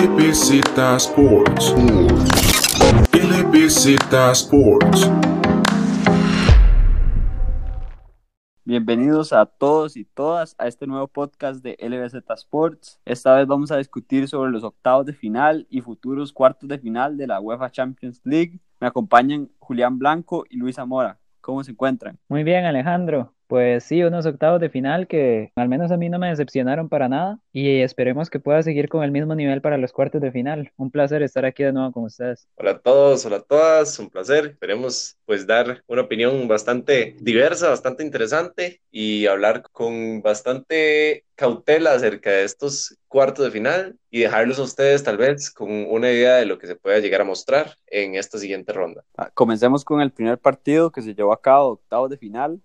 LBZ Sports. LBZ Sports. Bienvenidos a todos y todas a este nuevo podcast de LBZ Sports. Esta vez vamos a discutir sobre los octavos de final y futuros cuartos de final de la UEFA Champions League. Me acompañan Julián Blanco y Luis Zamora. ¿Cómo se encuentran? Muy bien, Alejandro. Pues sí, unos octavos de final que al menos a mí no me decepcionaron para nada y esperemos que pueda seguir con el mismo nivel para los cuartos de final. Un placer estar aquí de nuevo con ustedes. Hola a todos, hola a todas, un placer. Esperemos pues dar una opinión bastante diversa, bastante interesante y hablar con bastante cautela acerca de estos cuartos de final y dejarlos a ustedes tal vez con una idea de lo que se pueda llegar a mostrar en esta siguiente ronda. Ah, comencemos con el primer partido que se llevó a cabo, octavos de final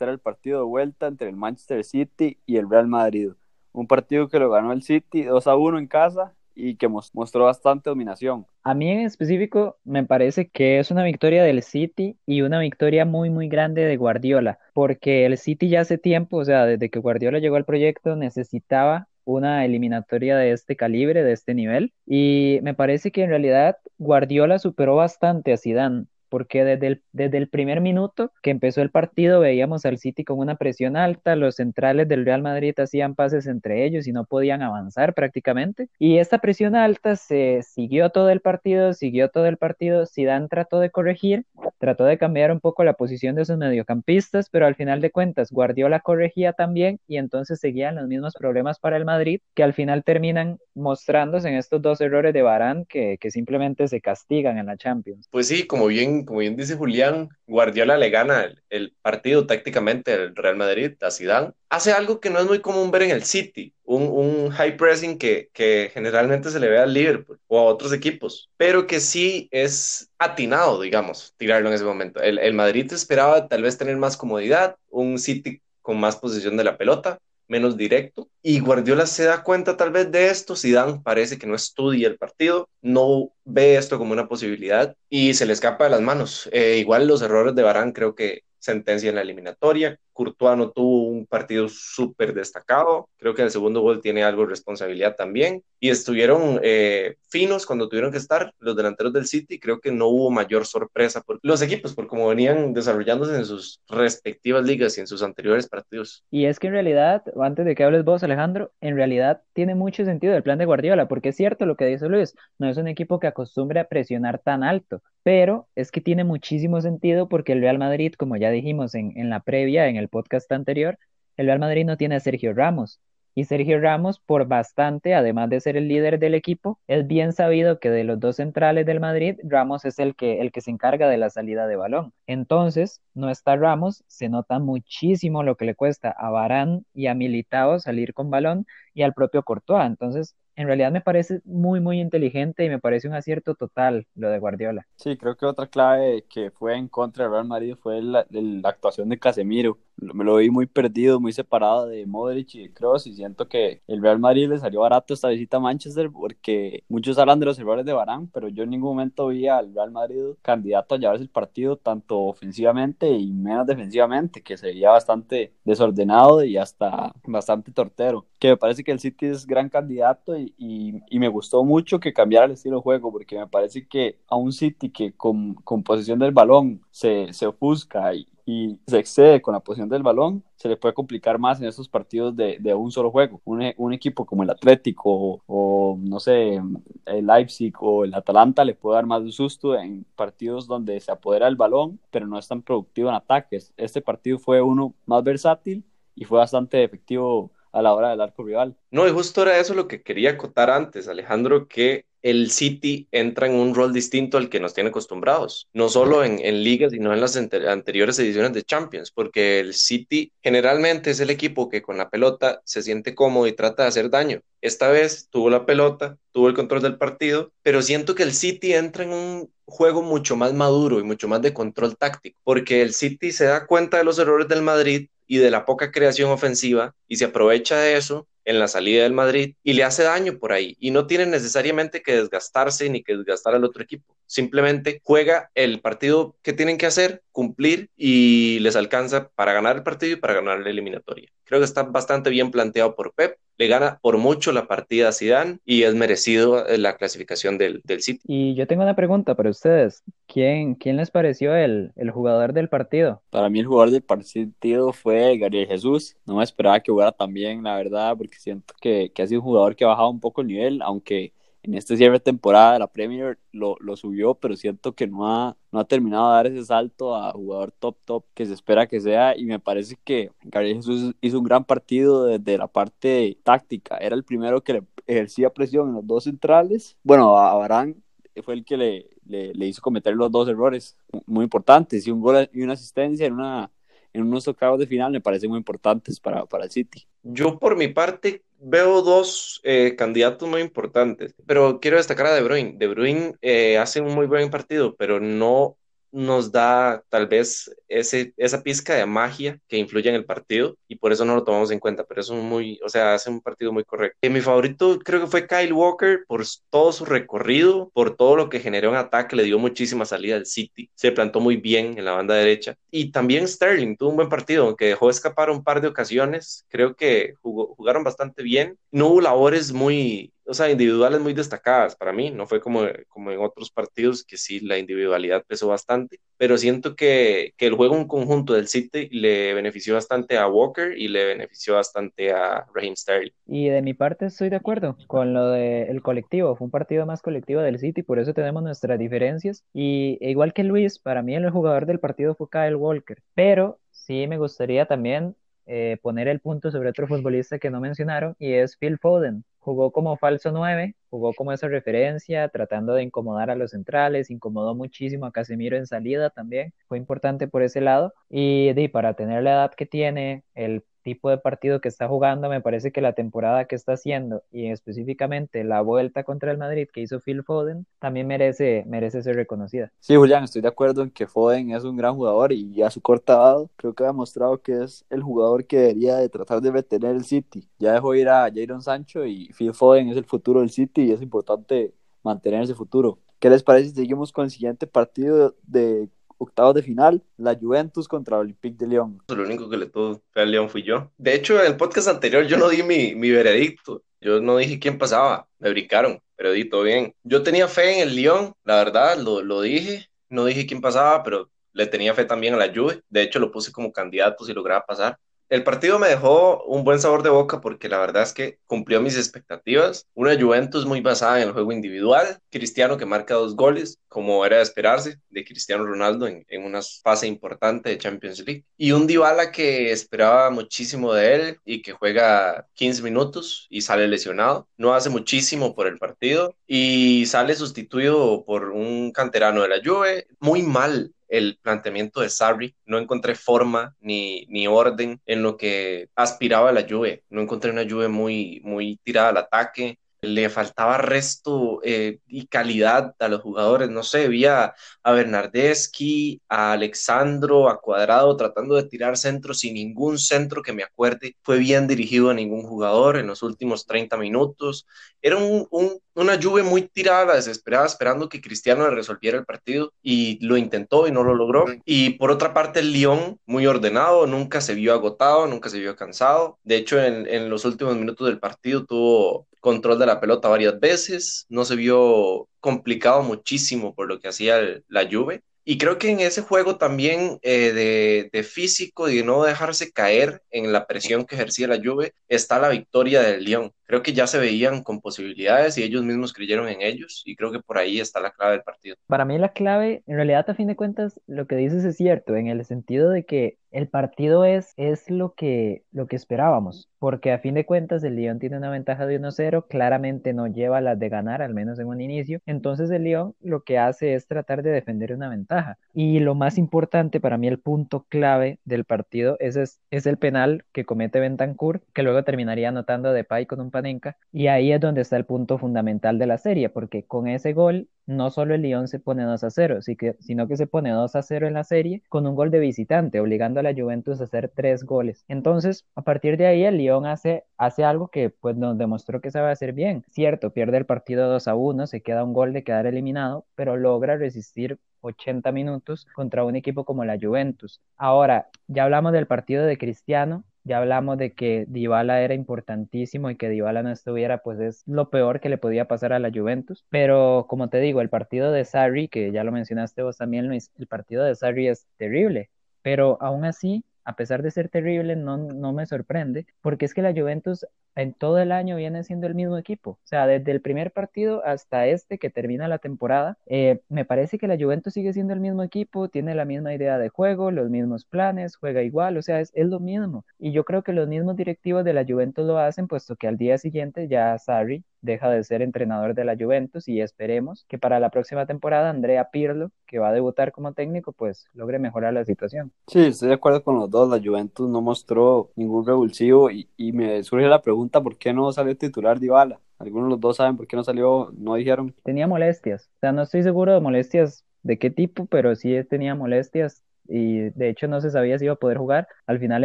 era el partido de vuelta entre el Manchester City y el Real Madrid. Un partido que lo ganó el City 2 a 1 en casa y que mostró bastante dominación. A mí en específico me parece que es una victoria del City y una victoria muy muy grande de Guardiola, porque el City ya hace tiempo, o sea, desde que Guardiola llegó al proyecto necesitaba una eliminatoria de este calibre, de este nivel, y me parece que en realidad Guardiola superó bastante a Zidane porque desde el, desde el primer minuto que empezó el partido veíamos al City con una presión alta, los centrales del Real Madrid hacían pases entre ellos y no podían avanzar prácticamente. Y esta presión alta se siguió todo el partido, siguió todo el partido. Zidane trató de corregir, trató de cambiar un poco la posición de sus mediocampistas, pero al final de cuentas Guardiola corregía también y entonces seguían los mismos problemas para el Madrid que al final terminan mostrándose en estos dos errores de Barán que, que simplemente se castigan en la Champions. Pues sí, como bien como bien dice Julián, Guardiola le gana el, partido tácticamente al Real Madrid, a Zidane. Hace algo que no es muy común ver en el City, un, high pressing que, generalmente se le ve al Liverpool o a otros equipos, pero que sí es atinado, digamos, tirarlo en ese momento. El, el Madrid esperaba tal vez tener más comodidad, un City con más posición de la pelota, menos directo. Y Guardiola se da cuenta tal vez de esto, Zidane parece que no estudia el partido, no ve esto como una posibilidad y se le escapa de las manos. Eh, igual los errores de Barán creo que sentencia en la eliminatoria. Courtois no tuvo un partido súper destacado. Creo que el segundo gol tiene algo de responsabilidad también. Y estuvieron eh, finos cuando tuvieron que estar los delanteros del City. Creo que no hubo mayor sorpresa por los equipos, por cómo venían desarrollándose en sus respectivas ligas y en sus anteriores partidos. Y es que en realidad, antes de que hables vos, Alejandro, en realidad tiene mucho sentido el plan de Guardiola, porque es cierto lo que dice Luis, no es un equipo que acostumbre a presionar tan alto, pero es que tiene muchísimo sentido porque el Real Madrid, como ya dijimos en, la previa, en el podcast anterior, el Real Madrid no tiene a Sergio Ramos. Y Sergio Ramos, por bastante, además de ser el líder del equipo, es bien sabido que de los dos centrales del Madrid, Ramos es el que, el que se encarga de la salida de balón. Entonces, no está Ramos, se nota muchísimo lo que le cuesta a Barán y a Militao salir con balón y al propio Courtois. Entonces, en realidad me parece muy, muy inteligente y me parece un acierto total lo de Guardiola. Sí, creo que otra clave que fue en contra del Real Madrid fue la actuación de Casemiro. Me lo vi muy perdido, muy separado de Modric y de Kroos y siento que el Real Madrid le salió barato esta visita a Manchester porque muchos hablan de los errores de Barán, pero yo en ningún momento vi al Real Madrid candidato a llevarse el partido tanto ofensivamente y menos defensivamente, que sería bastante desordenado y hasta bastante tortero. Que me parece que el City es gran candidato y, y, me gustó mucho que cambiara el estilo de juego porque me parece que a un City que con, con posesión del balón se, se ofusca y, y se excede con la posición del balón, se le puede complicar más en esos partidos de, de un solo juego. Un, un, equipo como el Atlético o, no sé, el Leipzig o el Atalanta le puede dar más de susto en partidos donde se apodera el balón, pero no es tan productivo en ataques. Este partido fue uno más versátil y fue bastante efectivo a la hora del arco rival. No, y justo era eso lo que quería acotar antes, Alejandro, que el City entra en un rol distinto al que nos tiene acostumbrados, no solo en, ligas, sino en las anteriores ediciones de Champions, porque el City generalmente es el equipo que con la pelota se siente cómodo y trata de hacer daño. Esta vez tuvo la pelota, tuvo el control del partido, pero siento que el City entra en un juego mucho más maduro y mucho más de control táctico, porque el City se da cuenta de los errores del Madrid y de la poca creación ofensiva y se aprovecha de eso en la salida del Madrid y le hace daño por ahí y no tiene necesariamente que desgastarse ni que desgastar al otro equipo. Simplemente juega el partido que tienen que hacer, cumplir y les alcanza para ganar el partido y para ganar la eliminatoria. Creo que está bastante bien planteado por Pep le gana por mucho la partida a Zidane y es merecido eh, la clasificación del, del City. Y yo tengo una pregunta para ustedes. ¿Quién, quién les pareció el, el jugador del partido? Para mí el jugador del partido fue Gabriel Jesús. No me esperaba que jugara tan bien, la verdad, porque siento que, que ha sido un jugador que ha bajado un poco el nivel, aunque en este cierre de temporada de la Premier lo, lo, subió, pero siento que no ha, no ha terminado de dar ese salto a jugador top top que se espera que sea. Y me parece que Gabriel Jesús hizo un gran partido desde la parte táctica, era el primero que le ejercía presión en los dos centrales, bueno, a Barán fue el que le, le, hizo cometer los dos errores muy importantes. Y un gol y una asistencia en una en unos octavos de final me parecen muy importantes para, para el City. Yo por mi parte veo dos eh, candidatos muy importantes, pero quiero destacar a De Bruyne. De Bruyne eh, hace un muy buen partido, pero no nos da tal vez ese, esa pizca de magia que influye en el partido y por eso no lo tomamos en cuenta, pero es un muy, o sea, hace un partido muy correcto. Y mi favorito creo que fue Kyle Walker por todo su recorrido, por todo lo que generó en ataque, le dio muchísima salida al City, se plantó muy bien en la banda derecha y también Sterling tuvo un buen partido, aunque dejó escapar un par de ocasiones, creo que jugó, jugaron bastante bien, no hubo labores muy o sea, individuales muy destacadas para mí, no fue como, como en otros partidos que sí la individualidad pesó bastante, pero siento que, que el juego en conjunto del City le benefició bastante a Walker y le benefició bastante a Raheem Sterling. Y de mi parte estoy de acuerdo con lo del colectivo, fue un partido más colectivo del City, por eso tenemos nuestras diferencias y e igual que Luis, para mí el jugador del partido fue Kyle Walker, pero sí me gustaría también eh, poner el punto sobre otro futbolista que no mencionaron y es Phil Foden. Jugó como falso 9, jugó como esa referencia, tratando de incomodar a los centrales, incomodó muchísimo a Casemiro en salida también, fue importante por ese lado. Y, y para tener la edad que tiene, el tipo de partido que está jugando, me parece que la temporada que está haciendo y específicamente la vuelta contra el Madrid que hizo Phil Foden también merece, merece ser reconocida. Sí, Julián, estoy de acuerdo en que Foden es un gran jugador y ya su corta edad creo que ha demostrado que es el jugador que debería de tratar de retener el City. Ya dejó ir a Jadon Sancho y Phil Foden es el futuro del City y es importante mantener ese futuro. ¿Qué les parece si seguimos con el siguiente partido de octavos de final, la Juventus contra el Olympique de Lyon. Lo único que le tuvo al León fui yo. De hecho, en el podcast anterior yo no di mi, mi veredicto. Yo no dije quién pasaba, me brincaron, pero di todo bien. Yo tenía fe en el Lyon, la verdad, lo, lo dije. No dije quién pasaba, pero le tenía fe también a la Juve. De hecho, lo puse como candidato si lograba pasar. El partido me dejó un buen sabor de boca porque la verdad es que cumplió mis expectativas. Una Juventus muy basada en el juego individual, Cristiano que marca dos goles, como era de esperarse, de Cristiano Ronaldo en, una fase importante de Champions League. Y un Dybala que esperaba muchísimo de él y que juega 15 minutos y sale lesionado. No hace muchísimo por el partido y sale sustituido por un canterano de la Juve. Muy mal el planteamiento de Sarri, no encontré forma ni, ni orden en lo que aspiraba la Juve, no encontré una Juve muy, muy tirada al ataque, le faltaba resto eh, y calidad a los jugadores. No sé, vi a, a Bernardeschi, a Alexandro, a Cuadrado tratando de tirar centros sin ningún centro que me acuerde. Fue bien dirigido a ningún jugador en los últimos 30 minutos. Era un, un, una lluvia muy tirada, desesperada, esperando que Cristiano le resolviera el partido y lo intentó y no lo logró. Y por otra parte, el Lyon, muy ordenado, nunca se vio agotado, nunca se vio cansado. De hecho, en, en los últimos minutos del partido tuvo control de la pelota varias veces, no se vio complicado muchísimo por lo que hacía la Juve. Y creo que en ese juego también eh, de, de, físico y de no dejarse caer en la presión que ejercía la Juve está la victoria del Lyon. Creo que ya se veían con posibilidades y ellos mismos creyeron en ellos y creo que por ahí está la clave del partido. Para mí la clave, en realidad a fin de cuentas, lo que dices es cierto, en el sentido de que el partido es, es lo, que, lo que esperábamos, porque a fin de cuentas el Lyon tiene una ventaja de 1-0, claramente no lleva las de ganar, al menos en un inicio, entonces el Lyon lo que hace es tratar de defender una ventaja. Y lo más importante para mí, el punto clave del partido es, es, el penal que comete Bentancur, que luego terminaría anotando Depay con un Panenka, y ahí es donde está el punto fundamental de la serie, porque con ese gol no solo el Lyon se pone 2 a 0, sino que se pone 2 a 0 en la serie con un gol de visitante, obligando a la Juventus hacer tres goles. Entonces, a partir de ahí, el Lyon hace, hace algo que pues, nos demostró que sabe hacer bien. Cierto, pierde el partido 2 a 1, se queda un gol de quedar eliminado, pero logra resistir 80 minutos contra un equipo como la Juventus. Ahora, ya hablamos del partido de Cristiano Ya hablamos de que Dybala era importantísimo y que Dybala no estuviera, pues es lo peor que le podía pasar a la Juventus. Pero como te digo, el partido de Sarri, que ya lo mencionaste vos también, Luis, el partido de Sarri es terrible. Pero aún así, a pesar de ser terrible, no, no me sorprende, porque es que la Juventus en todo el año viene siendo el mismo equipo. O sea, desde el primer partido hasta este que termina la temporada, eh, me parece que la Juventus sigue siendo el mismo equipo, tiene la misma idea de juego, los mismos planes, juega igual, o sea, es, lo mismo. Y yo creo que los mismos directivos de la Juventus lo hacen, puesto que al día siguiente ya Sarri deja de ser entrenador de la Juventus y esperemos que para la próxima temporada Andrea Pirlo, que va a debutar como técnico, pues logre mejorar la situación. Sí, estoy de acuerdo con los dos. La Juventus no mostró ningún revulsivo y me surge la pregunta por qué no salió titular Dybala. Algunos de los dos saben por qué no salió, no dijeron. Tenía molestias, o sea, no estoy seguro de molestias de qué tipo, pero sí tenía molestias y de hecho no se sabía si iba a poder jugar. Al final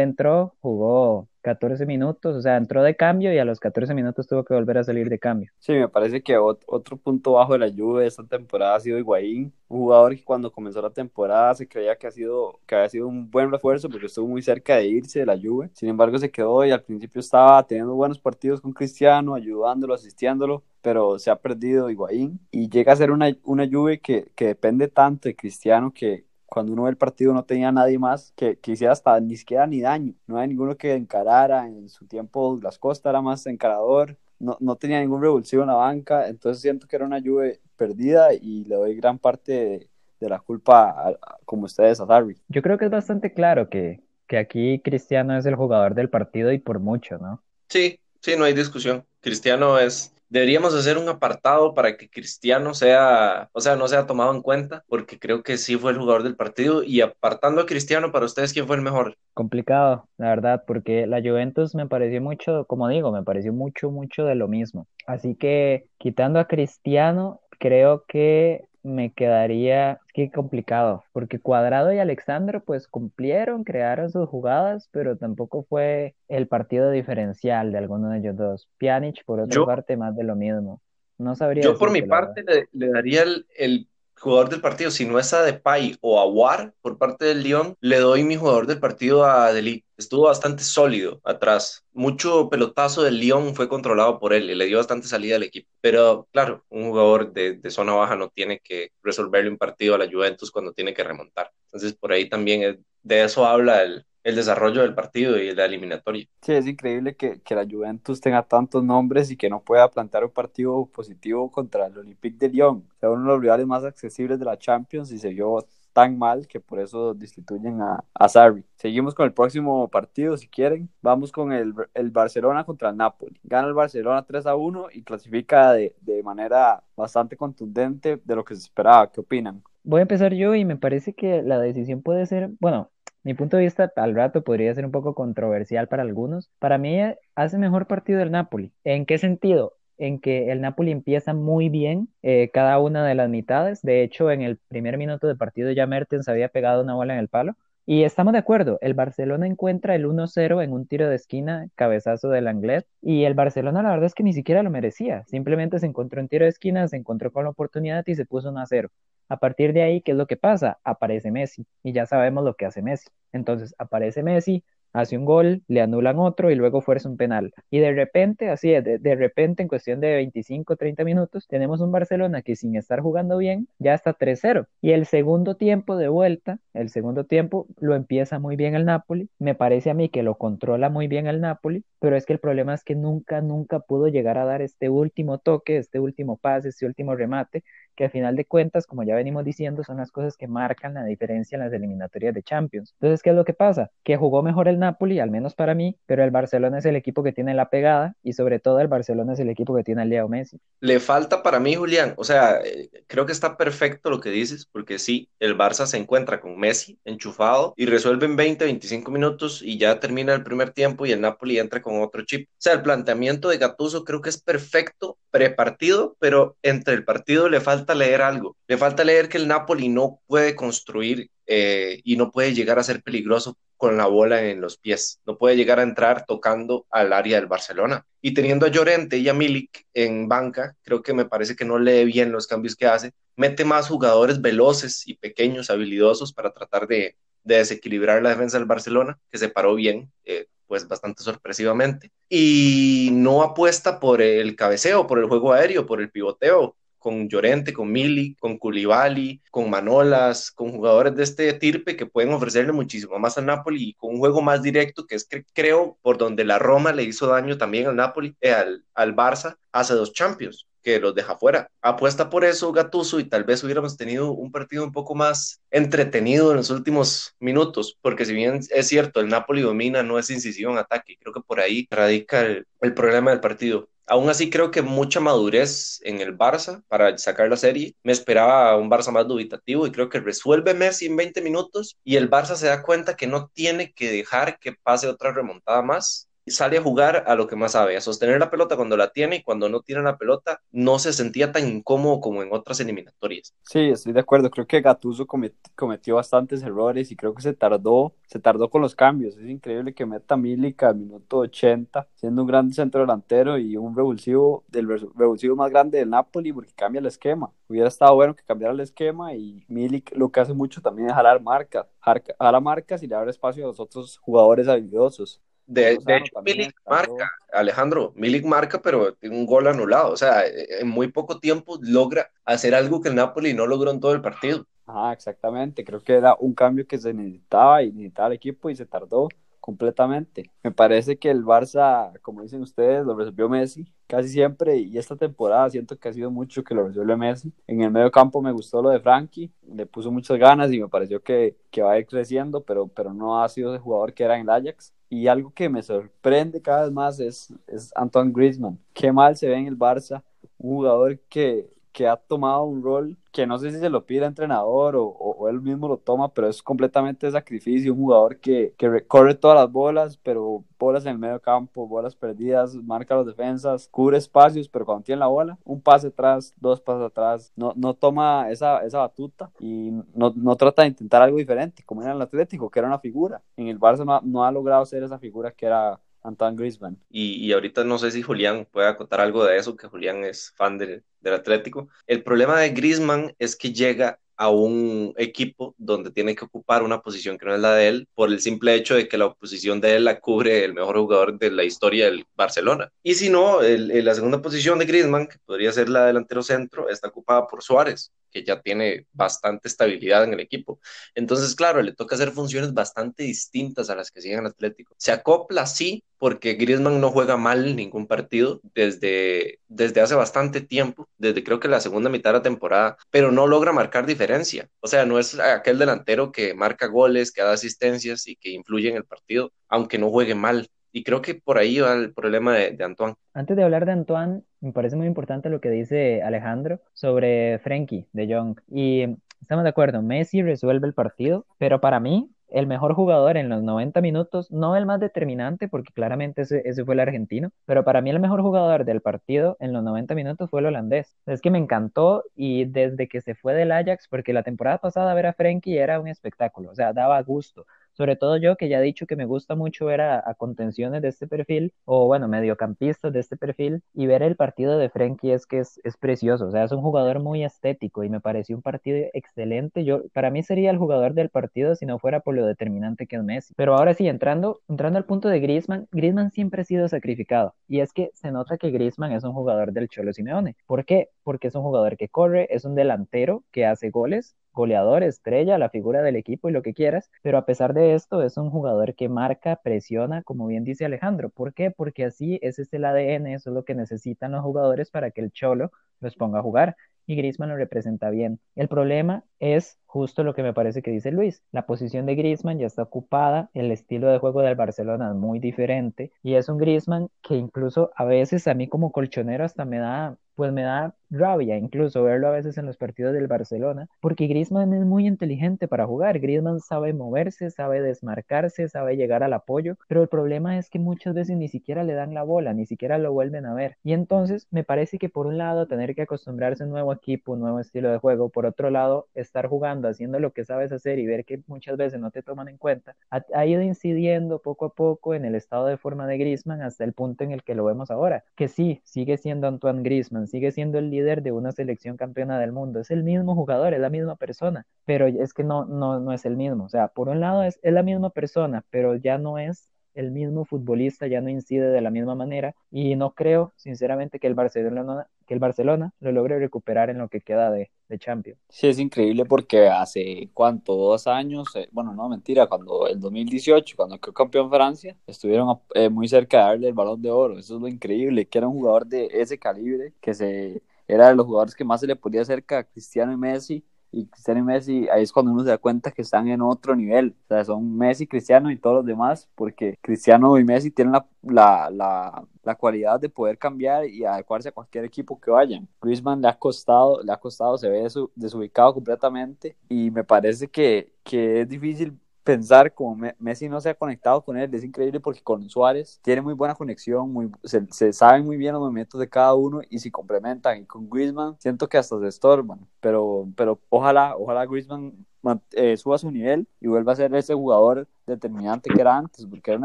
entró, jugó 14 minutos, o sea, entró de cambio y a los 14 minutos tuvo que volver a salir de cambio. Sí, me parece que otro punto bajo de la Juve esta temporada ha sido Higuaín, un jugador que cuando comenzó la temporada se creía que, ha sido, que había sido un buen refuerzo porque estuvo muy cerca de irse de la Juve, sin embargo se quedó y al principio estaba teniendo buenos partidos con Cristiano, ayudándolo, asistiéndolo, pero se ha perdido Higuaín y llega a ser una, una Juve que, que depende tanto de Cristiano que, cuando uno ve el partido no tenía nadie más que, que hiciera hasta ni siquiera ni daño. No hay ninguno que encarara. En su tiempo Las Costa era más encarador. No, no tenía ningún revulsivo en la banca. Entonces siento que era una lluvia perdida y le doy gran parte de, la culpa, como ustedes, a Darby. Yo creo que es bastante claro que, que aquí Cristiano es el jugador del partido y por mucho, ¿no? Sí, sí, no hay discusión. Cristiano es deberíamos hacer un apartado para que Cristiano sea, o sea, no sea tomado en cuenta, porque creo que sí fue el jugador del partido. Y apartando a Cristiano, para ustedes, ¿quién fue el mejor? Complicado, la verdad, porque la Juventus me pareció mucho, como digo, me pareció mucho, mucho de lo mismo. Así que quitando a Cristiano, creo que me quedaría, qué complicado, porque Cuadrado y Alexandro pues cumplieron, crearon sus jugadas, pero tampoco fue el partido diferencial de alguno de ellos dos. Pjanic, por otra parte, más de lo mismo. No sabría. Yo por mi parte le, daría el jugador del partido, si no es a Depay o a War por parte del Lyon, le doy mi jugador del partido a Deli. Estuvo bastante sólido atrás. Mucho pelotazo del Lyon fue controlado por él y le dio bastante salida al equipo. Pero claro, un jugador de, de zona baja no tiene que resolverle un partido a la Juventus cuando tiene que remontar. Entonces por ahí también de eso habla el, el desarrollo del partido y la eliminatoria. Sí, es increíble que, que, la Juventus tenga tantos nombres y que no pueda plantear un partido positivo contra el Olympique de Lyon, o sea, uno de los rivales más accesibles de la Champions y se vio tan mal que por eso destituyen a, a Sarri. Seguimos con el próximo partido, si quieren. Vamos con el, el Barcelona contra el Napoli. Gana el Barcelona 3 a 1 y clasifica de, de manera bastante contundente de lo que se esperaba. ¿Qué opinan? Voy a empezar yo y me parece que la decisión puede ser, bueno, mi punto de vista al rato podría ser un poco controversial para algunos. Para mí eh, hace mejor partido el Napoli. ¿En qué sentido? En que el Napoli empieza muy bien eh, cada una de las mitades. De hecho, en el primer minuto de partido ya Mertens había pegado una bola en el palo. Y estamos de acuerdo, el Barcelona encuentra el 1-0 en un tiro de esquina, cabezazo del Anglet, y el Barcelona la verdad es que ni siquiera lo merecía, simplemente se encontró en tiro de esquina, se encontró con la oportunidad y se puso 1-0. A partir de ahí, ¿qué es lo que pasa? Aparece Messi y ya sabemos lo que hace Messi. Entonces aparece Messi, hace un gol, le anulan otro y luego fuerza un penal. Y de repente, así es, de, repente en cuestión de 25, 30 minutos, tenemos un Barcelona que sin estar jugando bien ya está 3-0. Y el segundo tiempo de vuelta, el segundo tiempo lo empieza muy bien el Napoli. Me parece a mí que lo controla muy bien el Napoli, pero es que el problema es que nunca, nunca pudo llegar a dar este último toque, este último pase, este último remate que al final de cuentas, como ya venimos diciendo, son las cosas que marcan la diferencia en las eliminatorias de Champions. Entonces, ¿qué es lo que pasa? Que jugó mejor el Napoli, al menos para mí, pero el Barcelona es el equipo que tiene la pegada y sobre todo el Barcelona es el equipo que tiene al Leo Messi. Le falta para mí, Julián, o sea, eh, creo que está perfecto lo que dices, porque sí, el Barça se encuentra con Messi enchufado y resuelve en 20, 25 minutos y ya termina el primer tiempo y el Napoli entra con otro chip. O sea, el planteamiento de Gattuso creo que es perfecto prepartido, pero entre el partido le falta leer algo. Le falta leer que el Napoli no puede construir eh, y no puede llegar a ser peligroso con la bola en los pies. No puede llegar a entrar tocando al área del Barcelona. Y teniendo a Llorente y a Milik en banca, creo que me parece que no lee bien los cambios que hace. Mete más jugadores veloces y pequeños, habilidosos para tratar de, desequilibrar la defensa del Barcelona, que se paró bien. Eh, pues bastante sorpresivamente. Y no apuesta por el cabeceo, por el juego aéreo, por el pivoteo con Llorente, con Mili, con Culibali, con Manolas, con jugadores de este tirpe que pueden ofrecerle muchísimo más al Napoli y con un juego más directo que es creo por donde la Roma le hizo daño también al Napoli, eh, al, al Barça hace dos Champions que los deja fuera. Apuesta por eso Gatuso y tal vez hubiéramos tenido un partido un poco más entretenido en los últimos minutos, porque si bien es cierto, el Napoli domina, no es incisivo en ataque, creo que por ahí radica el, el problema del partido. Aún así creo que mucha madurez en el Barça para sacar la serie. Me esperaba un Barça más dubitativo y creo que resuelve Messi en 20 minutos y el Barça se da cuenta que no tiene que dejar que pase otra remontada más sale a jugar a lo que más sabe, a sostener la pelota cuando la tiene y cuando no tiene la pelota no se sentía tan incómodo como en otras eliminatorias. Sí, estoy de acuerdo, creo que Gattuso cometió bastantes errores y creo que se tardó, se tardó con los cambios, es increíble que meta Milik al minuto 80, siendo un gran centro delantero y un revulsivo, del revulsivo más grande del Napoli porque cambia el esquema, hubiera estado bueno que cambiara el esquema y Milik lo que hace mucho también es jalar marcas, jalar marcas y le abre espacio a los otros jugadores habilidosos. De, hecho, Milik marca, Alejandro, Milik marca, pero tiene un gol anulado. O sea, e, en muy poco tiempo logra hacer algo que el Napoli no logró en todo el partido. Ah, exactamente. Creo que era un cambio que se necesitaba y necesitaba el equipo y se tardó completamente. Me parece que el Barça, como dicen ustedes, lo resolvió Messi casi siempre y esta temporada siento que ha sido mucho que lo resuelve Messi. En el medio campo me gustó lo de Frankie, le puso muchas ganas y me pareció que, que va a ir creciendo, pero, pero no ha sido ese jugador que era en el Ajax. Y algo que me sorprende cada vez más es, es Antoine Griezmann. Qué mal se ve en el Barça, un jugador que, que ha tomado un rol que no sé si se lo pide el entrenador o, o, él mismo lo toma, pero es completamente sacrificio, un jugador que, que recorre todas las bolas, pero bolas en el medio campo, bolas perdidas, marca las defensas, cubre espacios, pero cuando tiene la bola, un pase atrás, dos pases atrás, no, no toma esa, esa batuta y no, no trata de intentar algo diferente, como era el Atlético, que era una figura. En el Barça no, no ha logrado ser esa figura que era Antoine Griezmann. Y, y, ahorita no sé si Julián puede acotar algo de eso, que Julián es fan del, del Atlético. El problema de Griezmann es que llega a un equipo donde tiene que ocupar una posición que no es la de él por el simple hecho de que la posición de él la cubre el mejor jugador de la historia del Barcelona. Y si no, el, la segunda posición de Griezmann, que podría ser la delantero centro, está ocupada por Suárez, que ya tiene bastante estabilidad en el equipo. Entonces, claro, le toca hacer funciones bastante distintas a las que siguen Atlético. Se acopla, sí, porque Griezmann no juega mal ningún partido desde, desde hace bastante tiempo, desde creo que la segunda mitad de la temporada, pero no logra marcar diferencia. O sea, no es aquel delantero que marca goles, que da asistencias y que influye en el partido, aunque no juegue mal. Y creo que por ahí va el problema de, de Antoine. Antes de hablar de Antoine, me parece muy importante lo que dice Alejandro sobre Frenkie de Jong. Y estamos de acuerdo, Messi resuelve el partido, pero para mí el mejor jugador en los 90 minutos, no el más determinante, porque claramente ese, ese, fue el argentino, pero para mí el mejor jugador del partido en los 90 minutos fue el holandés. Es que me encantó y desde que se fue del Ajax, porque la temporada pasada ver a Frenkie era un espectáculo, o sea, daba gusto. Sobre todo yo que ya he dicho que me gusta mucho ver a, contenciones de este perfil, o bueno, mediocampistas de este perfil, y ver el partido de Frenkie es que es, es precioso, o sea, es un jugador muy estético y me pareció un partido excelente. Yo, para mí sería el jugador del partido si no fuera por lo determinante que es Messi. Pero ahora sí, entrando, entrando al punto de Griezmann, Griezmann siempre ha sido sacrificado, y es que se nota que Griezmann es un jugador del Cholo Simeone. ¿Por qué? Porque es un jugador que corre, es un delantero que hace goles, goleador, estrella, la figura del equipo y lo que quieras, pero a pesar de esto es un jugador que marca, presiona, como bien dice Alejandro. ¿Por qué? Porque así ese es el ADN, eso es lo que necesitan los jugadores para que el Cholo los ponga a jugar y Griezmann lo representa bien. El problema es justo lo que me parece que dice Luis. La posición de Griezmann ya está ocupada, el estilo de juego del Barcelona es muy diferente y es un Griezmann que incluso a veces a mí como colchonero hasta me da pues me da rabia incluso verlo a veces en los partidos del Barcelona, porque Griezmann es muy inteligente para jugar, Griezmann sabe moverse, sabe desmarcarse, sabe llegar al apoyo, pero el problema es que muchas veces ni siquiera le dan la bola, ni siquiera lo vuelven a ver. Y entonces me parece que por un lado tener que acostumbrarse a un nuevo equipo, un nuevo estilo de juego, por otro lado estar jugando, haciendo lo que sabes hacer y ver que muchas veces no te toman en cuenta, ha, ido incidiendo poco a poco en el estado de forma de Griezmann hasta el punto en el que lo vemos ahora, que sí, sigue siendo Antoine Griezmann, sigue siendo el líder de una selección campeona del mundo. Es el mismo jugador, es la misma persona, pero es que no, no, no es el mismo. O sea, por un lado es, es la misma persona, pero ya no es el mismo futbolista ya no incide de la misma manera y no creo, sinceramente, que el Barcelona, que el Barcelona lo logre recuperar en lo que queda de, de Champions. Sí, es increíble porque hace, ¿cuánto? Dos años, eh, bueno, no, mentira, cuando el 2018, cuando quedó campeón Francia, estuvieron eh, muy cerca de darle el balón de oro. Eso es lo increíble, que era un jugador de ese calibre, que se era de los jugadores que más se le podía cerca a Cristiano y Messi y Cristiano y Messi, ahí es cuando uno se da cuenta que están en otro nivel. O sea, son Messi, Cristiano y todos los demás, porque Cristiano y Messi tienen la, la, la, la cualidad de poder cambiar y adecuarse a cualquier equipo que vayan. Griezmann le ha costado, le ha costado, se ve desubicado completamente y me parece que, que es difícil pensar como Messi no se ha conectado con él, es increíble porque con Suárez tiene muy buena conexión, muy, se, se, saben muy bien los movimientos de cada uno y si complementan. Y con Griezmann siento que hasta se estorban, pero, pero ojalá, ojalá Griezmann eh, suba su nivel y vuelva a ser ese jugador determinante que era antes, porque era un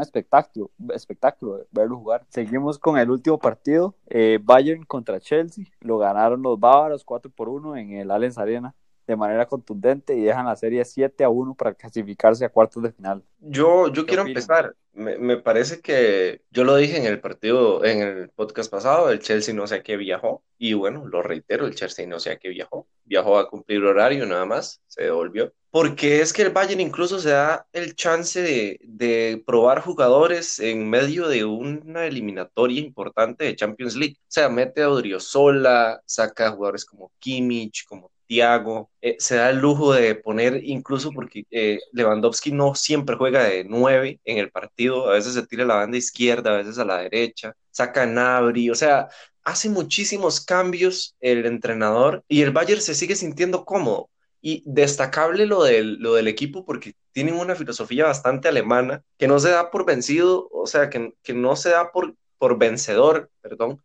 espectáculo, espectáculo verlo jugar. Seguimos con el último partido, eh, Bayern contra Chelsea, lo ganaron los bávaros 4 por 1 en el Allianz Arena de manera contundente y dejan la serie 7 a 1 para clasificarse a cuartos de final. Yo, yo quiero empezar. Me, me, parece que yo lo dije en el partido, en el podcast pasado, el Chelsea no sé a qué viajó. Y bueno, lo reitero, el Chelsea no sé a qué viajó. Viajó a cumplir horario nada más, se devolvió. Porque es que el Bayern incluso se da el chance de, de probar jugadores en medio de una eliminatoria importante de Champions League. O sea, mete a Odriozola, saca jugadores como Kimmich, como Thiago, eh, se da el lujo de poner, incluso porque eh, Lewandowski no siempre juega de nueve en el partido, a veces se tira a la banda izquierda, a veces a la derecha, saca Nabri, o sea, hace muchísimos cambios el entrenador y el Bayern se sigue sintiendo cómodo. Y destacable lo del, lo del equipo porque tienen una filosofía bastante alemana que no se da por vencido, o sea, que, que no se da por, por vencedor, perdón,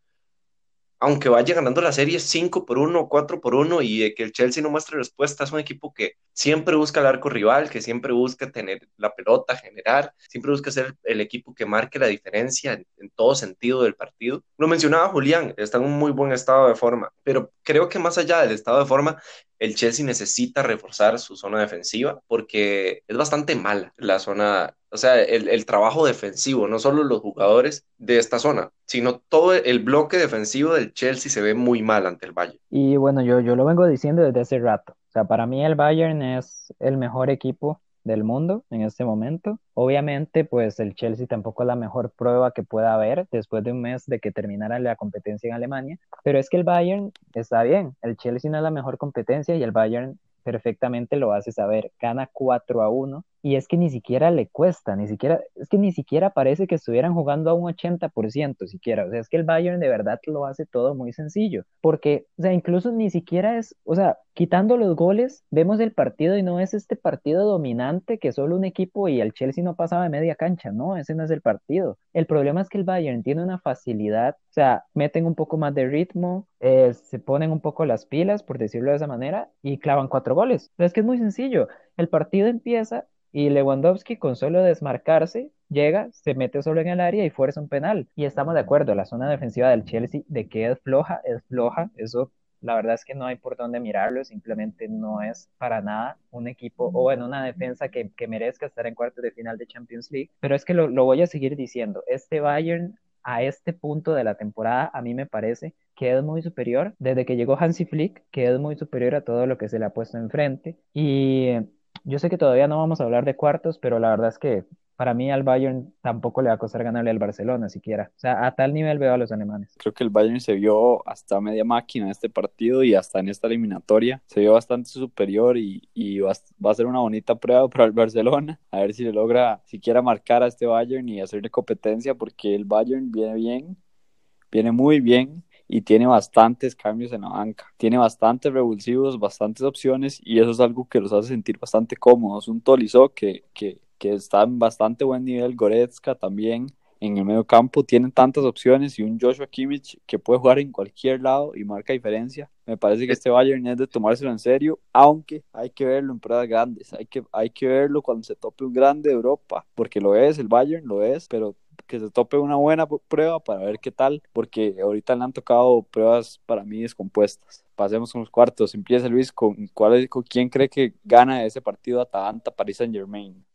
aunque vaya ganando la serie 5 por 1, 4 por 1 y que el Chelsea no muestre respuesta, es un equipo que siempre busca el arco rival, que siempre busca tener la pelota, generar, siempre busca ser el equipo que marque la diferencia en, en, todo sentido del partido. Lo mencionaba Julián, está en un muy buen estado de forma, pero creo que más allá del estado de forma, el Chelsea necesita reforzar su zona defensiva porque es bastante mala la zona, o sea, el, el, trabajo defensivo, no solo los jugadores de esta zona, sino todo el bloque defensivo del Chelsea se ve muy mal ante el Bayern. Y bueno, yo, yo lo vengo diciendo desde hace rato. O sea, para mí el Bayern es el mejor equipo del mundo en este momento. Obviamente, pues el Chelsea tampoco es la mejor prueba que pueda haber después de un mes de que terminara la competencia en Alemania, pero es que el Bayern está bien, el Chelsea no es la mejor competencia y el Bayern perfectamente lo hace saber, gana 4 a 1 y es que ni siquiera le cuesta, ni siquiera, es que ni siquiera parece que estuvieran jugando a un 80% siquiera, o sea, es que el Bayern de verdad lo hace todo muy sencillo, porque, o sea, incluso ni siquiera es, o sea, quitando los goles, vemos el partido y no es este partido dominante que solo un equipo y el Chelsea no pasaba de media cancha, no, ese no es el partido. El problema es que el Bayern tiene una facilidad, o sea, meten un poco más de ritmo, eh, se ponen un poco las pilas, por decirlo de esa manera, y clavan cuatro goles. Pero es que es muy sencillo, el partido empieza y Lewandowski con solo desmarcarse llega, se mete solo en el área y fuerza un penal. Y estamos de acuerdo, la zona defensiva del Chelsea de que es floja, es floja, eso la verdad es que no hay por dónde mirarlo, simplemente no es para nada un equipo o bueno, una defensa que, que merezca estar en cuartos de final de Champions League. Pero es que lo, lo voy a seguir diciendo, este Bayern a este punto de la temporada a mí me parece que es muy superior desde que llegó Hansi Flick, que es muy superior a todo lo que se le ha puesto enfrente y yo sé que todavía no vamos a hablar de cuartos, pero la verdad es que para mí al Bayern tampoco le va a costar ganarle al Barcelona siquiera. O sea, a tal nivel veo a los alemanes. Creo que el Bayern se vio hasta media máquina en este partido y hasta en esta eliminatoria. Se vio bastante superior y, y va, va, a ser una bonita prueba para el Barcelona. A ver si le logra siquiera marcar a este Bayern y hacerle competencia porque el Bayern viene bien, viene muy bien y tiene bastantes cambios en la banca. Tiene bastantes revulsivos, bastantes opciones y eso es algo que los hace sentir bastante cómodos. Un Tolizo que, que, que está en bastante buen nivel, Goretzka también en el medio campo tienen tantas opciones y un Joshua Kimmich que puede jugar en cualquier lado y marca diferencia. Me parece que este Bayern es de tomárselo en serio, aunque hay que verlo en pruebas grandes, hay que, hay que verlo cuando se tope un grande de Europa, porque lo es, el Bayern lo es, pero que se tope una buena prueba para ver qué tal, porque ahorita le han tocado pruebas para mí descompuestas pasemos con los cuartos. Empieza Luis, ¿con, quién cree que gana ese partido Atalanta-Paris Saint-Germain?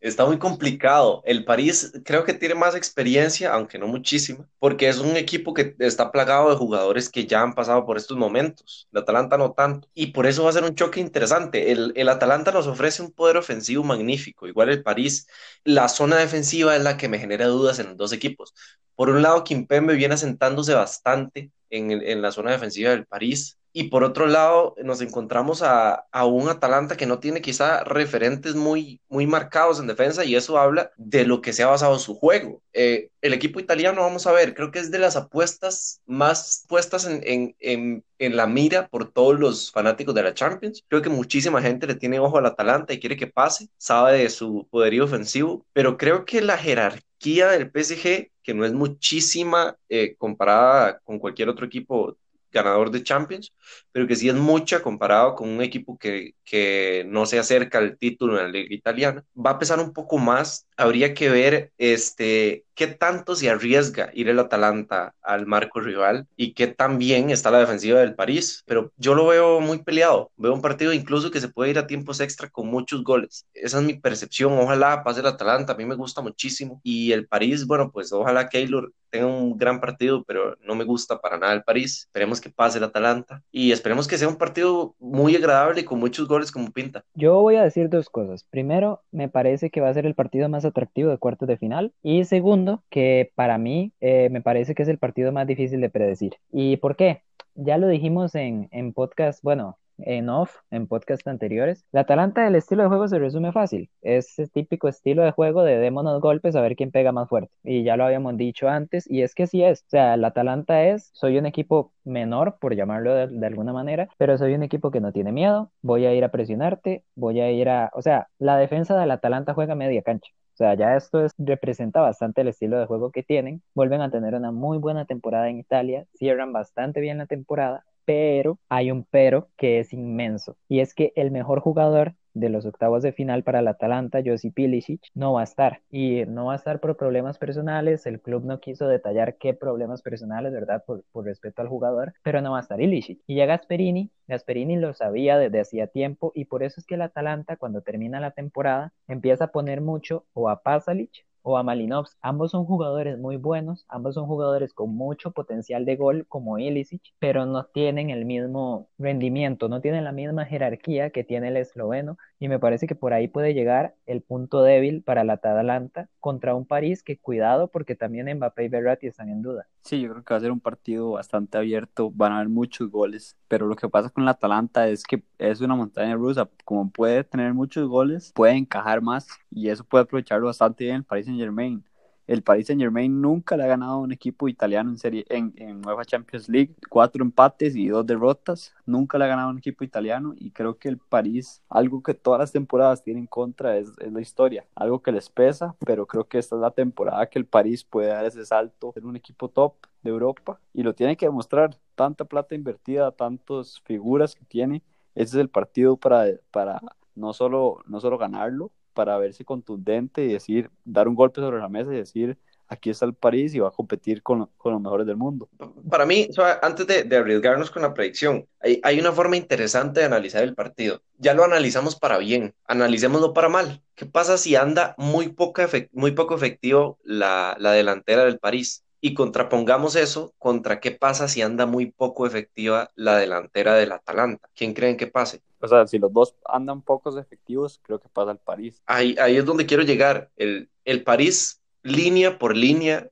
Está muy complicado. El París creo que tiene más experiencia, aunque no muchísima, porque es un equipo que está plagado de jugadores que ya han pasado por estos momentos. El Atalanta no tanto. Y por eso va a ser un choque interesante. El, Atalanta nos ofrece un poder ofensivo magnífico. Igual el París, la zona defensiva es la que me genera dudas en los dos equipos. Por un lado, Kimpembe viene asentándose bastante en la zona defensiva del París y por otro lado, nos encontramos a, un Atalanta que no tiene quizá referentes muy, muy marcados en defensa y eso habla de lo que se ha basado su juego. Eh, el equipo italiano, vamos a ver, creo que es de las apuestas más puestas en, en, en, la mira por todos los fanáticos de la Champions. Creo que muchísima gente le tiene ojo al Atalanta y quiere que pase, sabe de su poderío ofensivo, pero creo que la jerarquía del PSG que no es muchísima eh, comparada con cualquier otro equipo ganador de Champions, pero que sí es mucha comparado con un equipo que, que no se acerca al título en la liga italiana. Va a pesar un poco más, habría que ver este, qué tanto se arriesga ir el Atalanta al marco rival y qué tan bien está la defensiva del París, pero yo lo veo muy peleado, veo un partido incluso que se puede ir a tiempos extra con muchos goles. Esa es mi percepción, ojalá pase el Atalanta, a mí me gusta muchísimo y el París, bueno, pues ojalá Keylor tenga un gran partido, pero no me gusta para nada el París. Esperemos que pase el Atalanta y esperemos que sea un partido muy agradable y con muchos goles como pinta. Yo voy a decir dos cosas. Primero, me parece que va a ser el partido más atractivo de cuartos de final y segundo, que para mí eh, me parece que es el partido más difícil de predecir. ¿Y por qué? Ya lo dijimos en, en podcast, bueno, en off, en podcast anteriores. La Atalanta del estilo de juego se resume fácil. Es el típico estilo de juego de démonos golpes a ver quién pega más fuerte. Y ya lo habíamos dicho antes, y es que sí es. O sea, la Atalanta es, soy un equipo menor, por llamarlo de, de, alguna manera, pero soy un equipo que no tiene miedo, voy a ir a presionarte, voy a ir a... O sea, la defensa del Atalanta juega media cancha. O sea, ya esto es, representa bastante el estilo de juego que tienen. Vuelven a tener una muy buena temporada en Italia, cierran bastante bien la temporada pero hay un pero que es inmenso y es que el mejor jugador de los octavos de final para el Atalanta, Josip Ilicic, no va a estar. Y no va a estar por problemas personales. El club no quiso detallar qué problemas personales, ¿verdad? Por, por respeto al jugador, pero no va a estar Ilicic. Y ya Gasperini, Gasperini lo sabía desde hacía tiempo y por eso es que el Atalanta, cuando termina la temporada, empieza a poner mucho o a Pasalic o a Malinovs. Ambos son jugadores muy buenos, ambos son jugadores con mucho potencial de gol como Ilicic, pero no tienen el mismo rendimiento, no tienen la misma jerarquía que tiene el esloveno y me parece que por ahí puede llegar el punto débil para la Atalanta contra un París que cuidado porque también Mbappé y Verratti están en duda. Sí, yo creo que va a ser un partido bastante abierto, van a haber muchos goles, pero lo que pasa con la Atalanta es que es una montaña rusa, como puede tener muchos goles, puede encajar más y eso puede aprovecharlo bastante bien el Paris Saint Germain el Paris Saint Germain nunca le ha ganado a un equipo italiano en serie en, en Nueva Champions League, cuatro empates y dos derrotas, nunca le ha ganado a un equipo italiano y creo que el París, algo que todas las temporadas tienen en contra es, la historia, algo que les pesa, pero creo que esta es la temporada que el París puede dar ese salto, ser un equipo top de Europa y lo tiene que demostrar, tanta plata invertida, tantas figuras que tiene, ese es el partido para, para no solo, no solo ganarlo, para verse contundente y decir, dar un golpe sobre la mesa y decir, aquí está el París y va a competir con, con los mejores del mundo. Para mí, antes de, de, arriesgarnos con la predicción, hay, hay, una forma interesante de analizar el partido. Ya lo analizamos para bien, analicémoslo para mal. ¿Qué pasa si anda muy, poca muy poco efectivo la, la delantera del París? Y contrapongamos eso contra qué pasa si anda muy poco efectiva la delantera del Atalanta. ¿Quién creen que pase? O sea, si los dos andan pocos efectivos, creo que pasa el París. Ahí, ahí es donde quiero llegar. El, el París, línea por línea,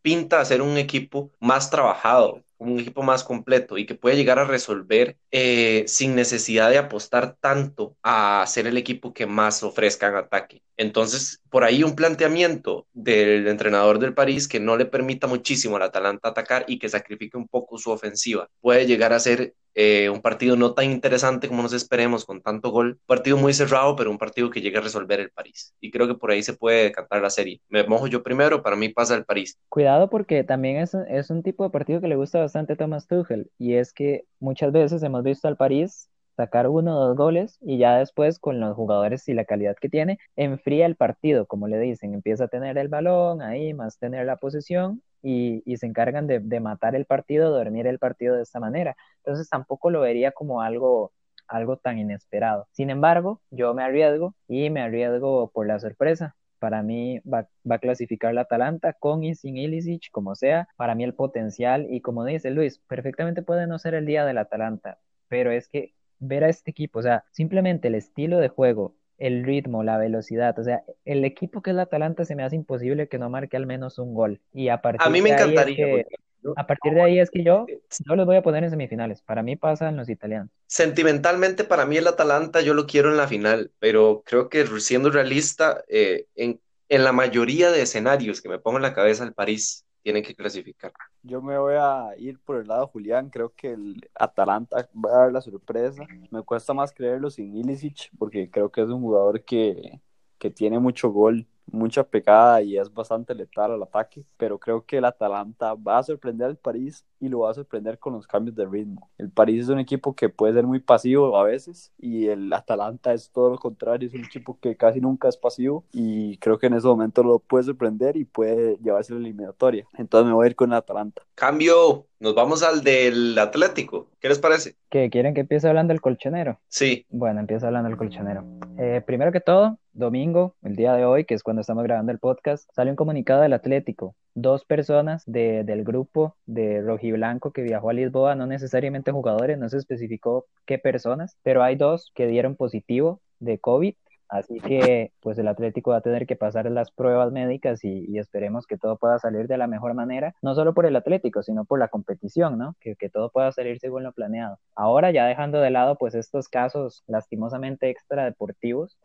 pinta a ser un equipo más trabajado, un equipo más completo y que puede llegar a resolver eh, sin necesidad de apostar tanto a ser el equipo que más ofrezca en ataque. Entonces, por ahí un planteamiento del entrenador del París que no le permita muchísimo al Atalanta atacar y que sacrifique un poco su ofensiva puede llegar a ser eh, un partido no tan interesante como nos esperemos con tanto gol, un partido muy cerrado, pero un partido que llegue a resolver el París. Y creo que por ahí se puede cantar la serie. Me mojo yo primero, para mí pasa el París. Cuidado porque también es, es un tipo de partido que le gusta bastante a Thomas Tuchel y es que muchas veces hemos visto al París sacar uno o dos goles y ya después con los jugadores y la calidad que tiene, enfría el partido, como le dicen, empieza a tener el balón ahí, más tener la posesión y, se encargan de, matar el partido, dormir el partido de esta manera. Entonces tampoco lo vería como algo, algo tan inesperado. Sin embargo, yo me arriesgo y me arriesgo por la sorpresa. Para mí va, va a clasificar la Atalanta con y sin Ilicic, como sea. Para mí el potencial y como dice Luis, perfectamente puede no ser el día del Atalanta, pero es que ver a este equipo, o sea, simplemente el estilo de juego, el ritmo, la velocidad, o sea, el equipo que es la Atalanta se me hace imposible que no marque al menos un gol. Y a partir a mí me de encantaría. Ahí es que, a partir de ahí es que yo no los voy a poner en semifinales. Para mí pasan los italianos. Sentimentalmente, para mí el Atalanta yo lo quiero en la final, pero creo que siendo realista, eh, en, en la mayoría de escenarios que me pongo en la cabeza, el París tiene que clasificar. Yo me voy a ir por el lado de Julián, creo que el Atalanta va a dar la sorpresa. Me cuesta más creerlo sin Ilicic, porque creo que es un jugador que, que tiene mucho gol, mucha pegada y es bastante letal al ataque, pero creo que el Atalanta va a sorprender al París y lo va a sorprender con los cambios de ritmo. El París es un equipo que puede ser muy pasivo a veces y el Atalanta es todo lo contrario, es un equipo que casi nunca es pasivo y creo que en ese momento lo puede sorprender y puede llevarse la eliminatoria. Entonces me voy a ir con el Atalanta. Cambio, nos vamos al del Atlético. ¿Qué les parece? ¿Que quieren que empiece hablando del colchonero? Sí. Bueno, empiezo hablando del colchonero. Eh, primero que todo, domingo, el día de hoy, que es cuando estamos grabando el podcast, sale un comunicado del Atlético. Dos personas de, del grupo de Rojiblanco que viajó a Lisboa, no necesariamente jugadores, no se especificó qué personas, pero hay dos que dieron positivo de COVID. Así que pues el Atlético va a tener que pasar las pruebas médicas y, esperemos que todo pueda salir de la mejor manera, no solo por el Atlético, sino por la competición, ¿no? Que, que todo pueda salir según lo planeado. Ahora ya dejando de lado pues estos casos lastimosamente extradeportivos,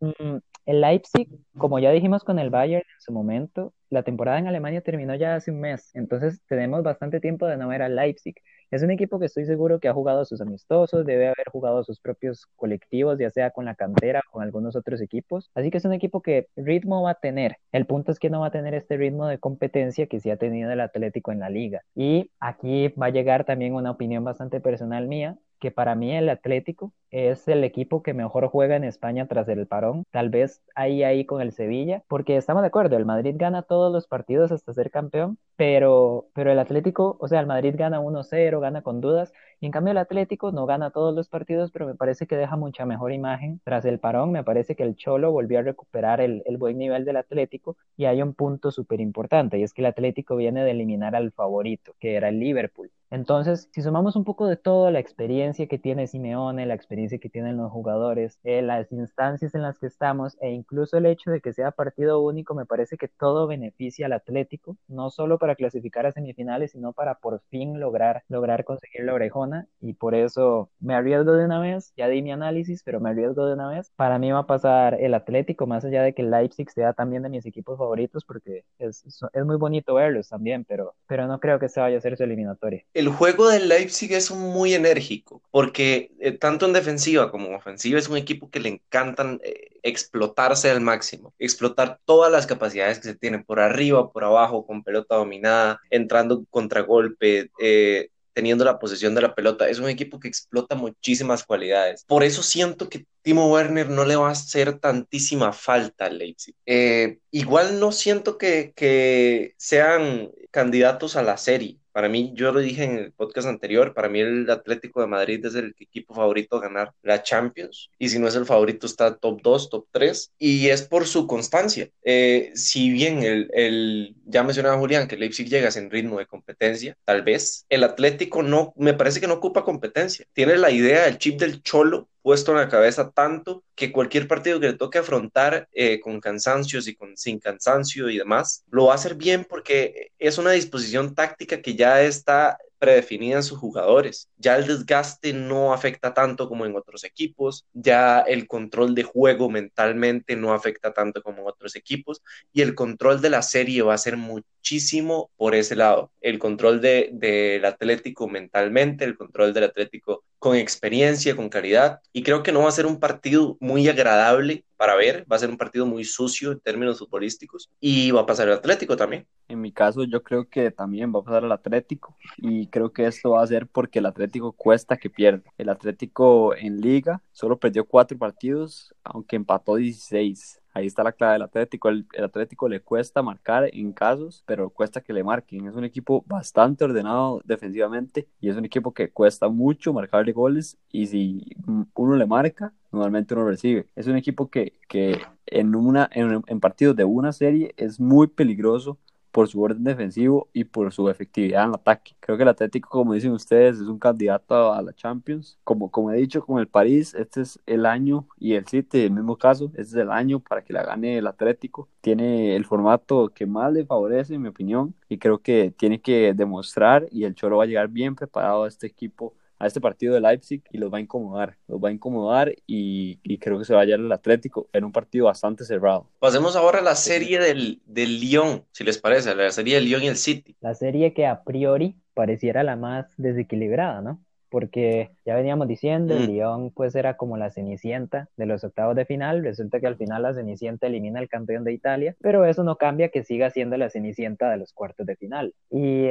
mmm, el Leipzig, como ya dijimos con el Bayern en su momento, la temporada en Alemania terminó ya hace un mes, entonces tenemos bastante tiempo de no ver al Leipzig. Es un equipo que estoy seguro que ha jugado sus amistosos, debe haber jugado sus propios colectivos, ya sea con la cantera o con algunos otros equipos. Así que es un equipo que ritmo va a tener. El punto es que no va a tener este ritmo de competencia que sí ha tenido el Atlético en la liga. Y aquí va a llegar también una opinión bastante personal mía que para mí el Atlético es el equipo que mejor juega en España tras el parón, tal vez ahí ahí con el Sevilla, porque estamos de acuerdo, el Madrid gana todos los partidos hasta ser campeón, pero, pero el Atlético, o sea, el Madrid gana 1-0, gana con dudas, y en cambio el Atlético no gana todos los partidos, pero me parece que deja mucha mejor imagen tras el parón, me parece que el Cholo volvió a recuperar el, el buen nivel del Atlético, y hay un punto súper importante, y es que el Atlético viene de eliminar al favorito, que era el Liverpool. Entonces, si sumamos un poco de todo, la experiencia que tiene Simeone, la experiencia que tienen los jugadores, eh, las instancias en las que estamos e incluso el hecho de que sea partido único, me parece que todo beneficia al Atlético, no solo para clasificar a semifinales, sino para por fin lograr, lograr conseguir la orejona y por eso me arriesgo de una vez, ya di mi análisis, pero me arriesgo de una vez. Para mí va a pasar el Atlético, más allá de que el Leipzig sea también de mis equipos favoritos, porque es, es muy bonito verlos también, pero, pero no creo que se vaya a hacer su eliminatoria el juego del Leipzig es muy enérgico, porque eh, tanto en defensiva como en ofensiva es un equipo que le encantan eh, explotarse al máximo, explotar todas las capacidades que se tienen por arriba, por abajo, con pelota dominada, entrando contragolpe, eh, teniendo la posesión de la pelota. Es un equipo que explota muchísimas cualidades. Por eso siento que Timo Werner no le va a hacer tantísima falta al Leipzig. Eh, igual no siento que, que sean candidatos a la serie. Para mí, yo lo dije en el podcast anterior, para mí el Atlético de Madrid es el equipo favorito a ganar la Champions. Y si no es el favorito, está top 2, top 3. Y es por su constancia. Eh, si bien el, el, ya mencionaba Julián que Leipzig llega sin ritmo de competencia, tal vez el Atlético no, me parece que no ocupa competencia. Tiene la idea, el chip del cholo puesto en la cabeza tanto que cualquier partido que le toque afrontar eh, con cansancios y con, sin cansancio y demás, lo va a hacer bien porque es una disposición táctica que ya está predefinida en sus jugadores. Ya el desgaste no afecta tanto como en otros equipos, ya el control de juego mentalmente no afecta tanto como en otros equipos y el control de la serie va a ser muchísimo por ese lado. El control del de, Atlético mentalmente, el control del Atlético con experiencia, con calidad, y creo que no va a ser un partido muy agradable para ver, va a ser un partido muy sucio en términos futbolísticos, y va a pasar el Atlético también. En mi caso, yo creo que también va a pasar el Atlético, y creo que esto va a ser porque el Atlético cuesta que pierda. El Atlético en liga solo perdió cuatro partidos, aunque empató 16. Ahí está la clave del Atlético. El, Atlético le cuesta marcar en casos, pero cuesta que le marquen. Es un equipo bastante ordenado defensivamente y es un equipo que cuesta mucho marcarle goles y si uno le marca, normalmente uno recibe. Es un equipo que, que en, una, en, en partidos de una serie es muy peligroso por su orden defensivo y por su efectividad en ataque. Creo que el Atlético, como dicen ustedes, es un candidato a la Champions. Como, como he dicho con el París, este es el año y el City, el mismo caso, este es el año para que la gane el Atlético. Tiene el formato que más le favorece, en mi opinión, y creo que tiene que demostrar y el Cholo va a llegar bien preparado a este equipo a este partido de Leipzig y los va a incomodar, los va a incomodar y, creo que se va a hallar el Atlético en un partido bastante cerrado. Pasemos ahora a la serie del, del Lyon, si les parece, la serie del Lyon y el City. La serie que a priori pareciera la más desequilibrada, ¿no? Porque ya veníamos diciendo, el mm. Lyon pues era como la cenicienta de los octavos de final, resulta que al final la cenicienta elimina al campeón de Italia, pero eso no cambia que siga siendo la cenicienta de los cuartos de final. Y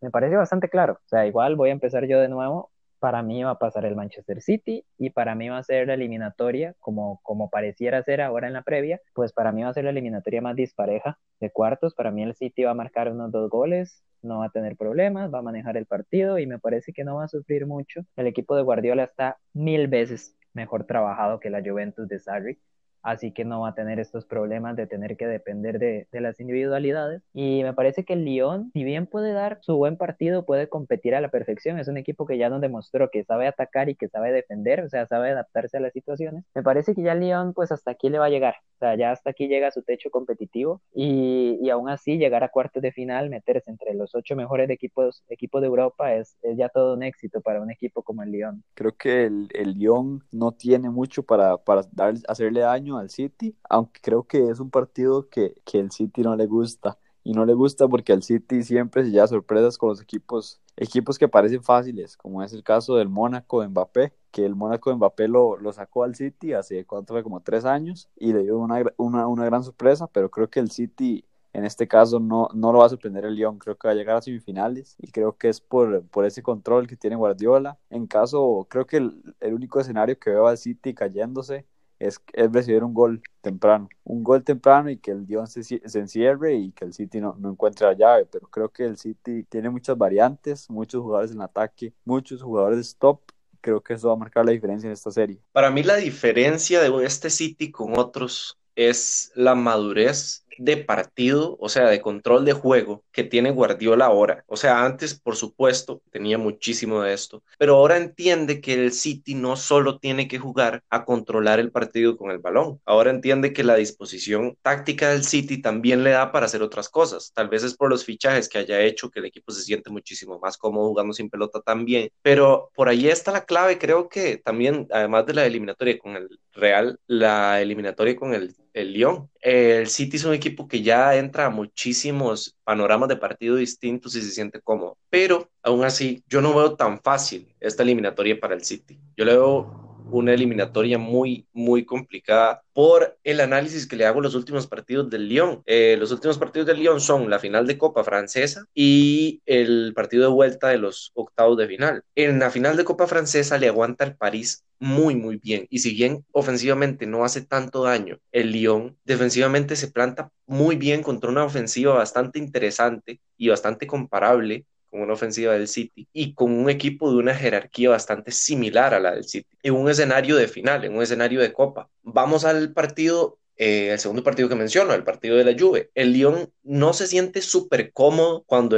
me parece bastante claro, o sea, igual voy a empezar yo de nuevo, para mí va a pasar el Manchester City y para mí va a ser la eliminatoria, como, como pareciera ser ahora en la previa, pues para mí va a ser la eliminatoria más dispareja de cuartos. Para mí el City va a marcar unos dos goles, no va a tener problemas, va a manejar el partido y me parece que no va a sufrir mucho. El equipo de Guardiola está mil veces mejor trabajado que la Juventus de Sarri así que no va a tener estos problemas de tener que depender de, las individualidades. Y me parece que el Lyon, si bien puede dar su buen partido, puede competir a la perfección. Es un equipo que ya nos demostró que sabe atacar y que sabe defender, o sea, sabe adaptarse a las situaciones. Me parece que ya el Lyon, pues hasta aquí le va a llegar. O sea, ya hasta aquí llega su techo competitivo y, y aún así llegar a cuartos de final, meterse entre los ocho mejores equipos, equipos de Europa es, es, ya todo un éxito para un equipo como el Lyon. Creo que el, el Lyon no tiene mucho para, para dar, hacerle daño al City, aunque creo que es un partido que, que el City no le gusta. Y no le gusta porque al City siempre se lleva sorpresas con los equipos, equipos que parecen fáciles, como es el caso del Mónaco de Mbappé, que el Mónaco de Mbappé lo, lo sacó al City hace cuánto fue como tres años y le dio una, una, una gran sorpresa, pero creo que el City en este caso no, no lo va a sorprender el Lyon, creo que va a llegar a semifinales y creo que es por, por ese control que tiene Guardiola. En caso, creo que el, el único escenario que veo al City cayéndose es, es recibir un gol temprano, un gol temprano y que el Dion se, se encierre y que el City no, no, encuentre la llave, pero creo que el City tiene muchas variantes, muchos jugadores en ataque, muchos jugadores de stop, creo que eso va a marcar la diferencia en esta serie. Para mí la diferencia de este City con otros es la madurez de partido, o sea, de control de juego que tiene Guardiola ahora. O sea, antes, por supuesto, tenía muchísimo de esto, pero ahora entiende que el City no solo tiene que jugar a controlar el partido con el balón, ahora entiende que la disposición táctica del City también le da para hacer otras cosas. Tal vez es por los fichajes que haya hecho que el equipo se siente muchísimo más cómodo jugando sin pelota también, pero por ahí está la clave, creo que también, además de la eliminatoria con el Real, la eliminatoria con el, el Lyon. El City es un equipo que ya entra a muchísimos panoramas de partido distintos y se siente cómodo, pero aún así yo no veo tan fácil esta eliminatoria para el City. Yo le veo una eliminatoria muy, muy complicada por el análisis que le hago los últimos partidos del Lyon. Eh, los últimos partidos del Lyon son la final de Copa Francesa y el partido de vuelta de los octavos de final. En la final de Copa Francesa le aguanta el París muy, muy bien. Y si bien ofensivamente no hace tanto daño, el Lyon defensivamente se planta muy bien contra una ofensiva bastante interesante y bastante comparable con una ofensiva del City y con un equipo de una jerarquía bastante similar a la del City, en un escenario de final, en un escenario de copa. Vamos al partido, eh, el segundo partido que menciono, el partido de la Juve. El Lyon no se siente súper cómodo cuando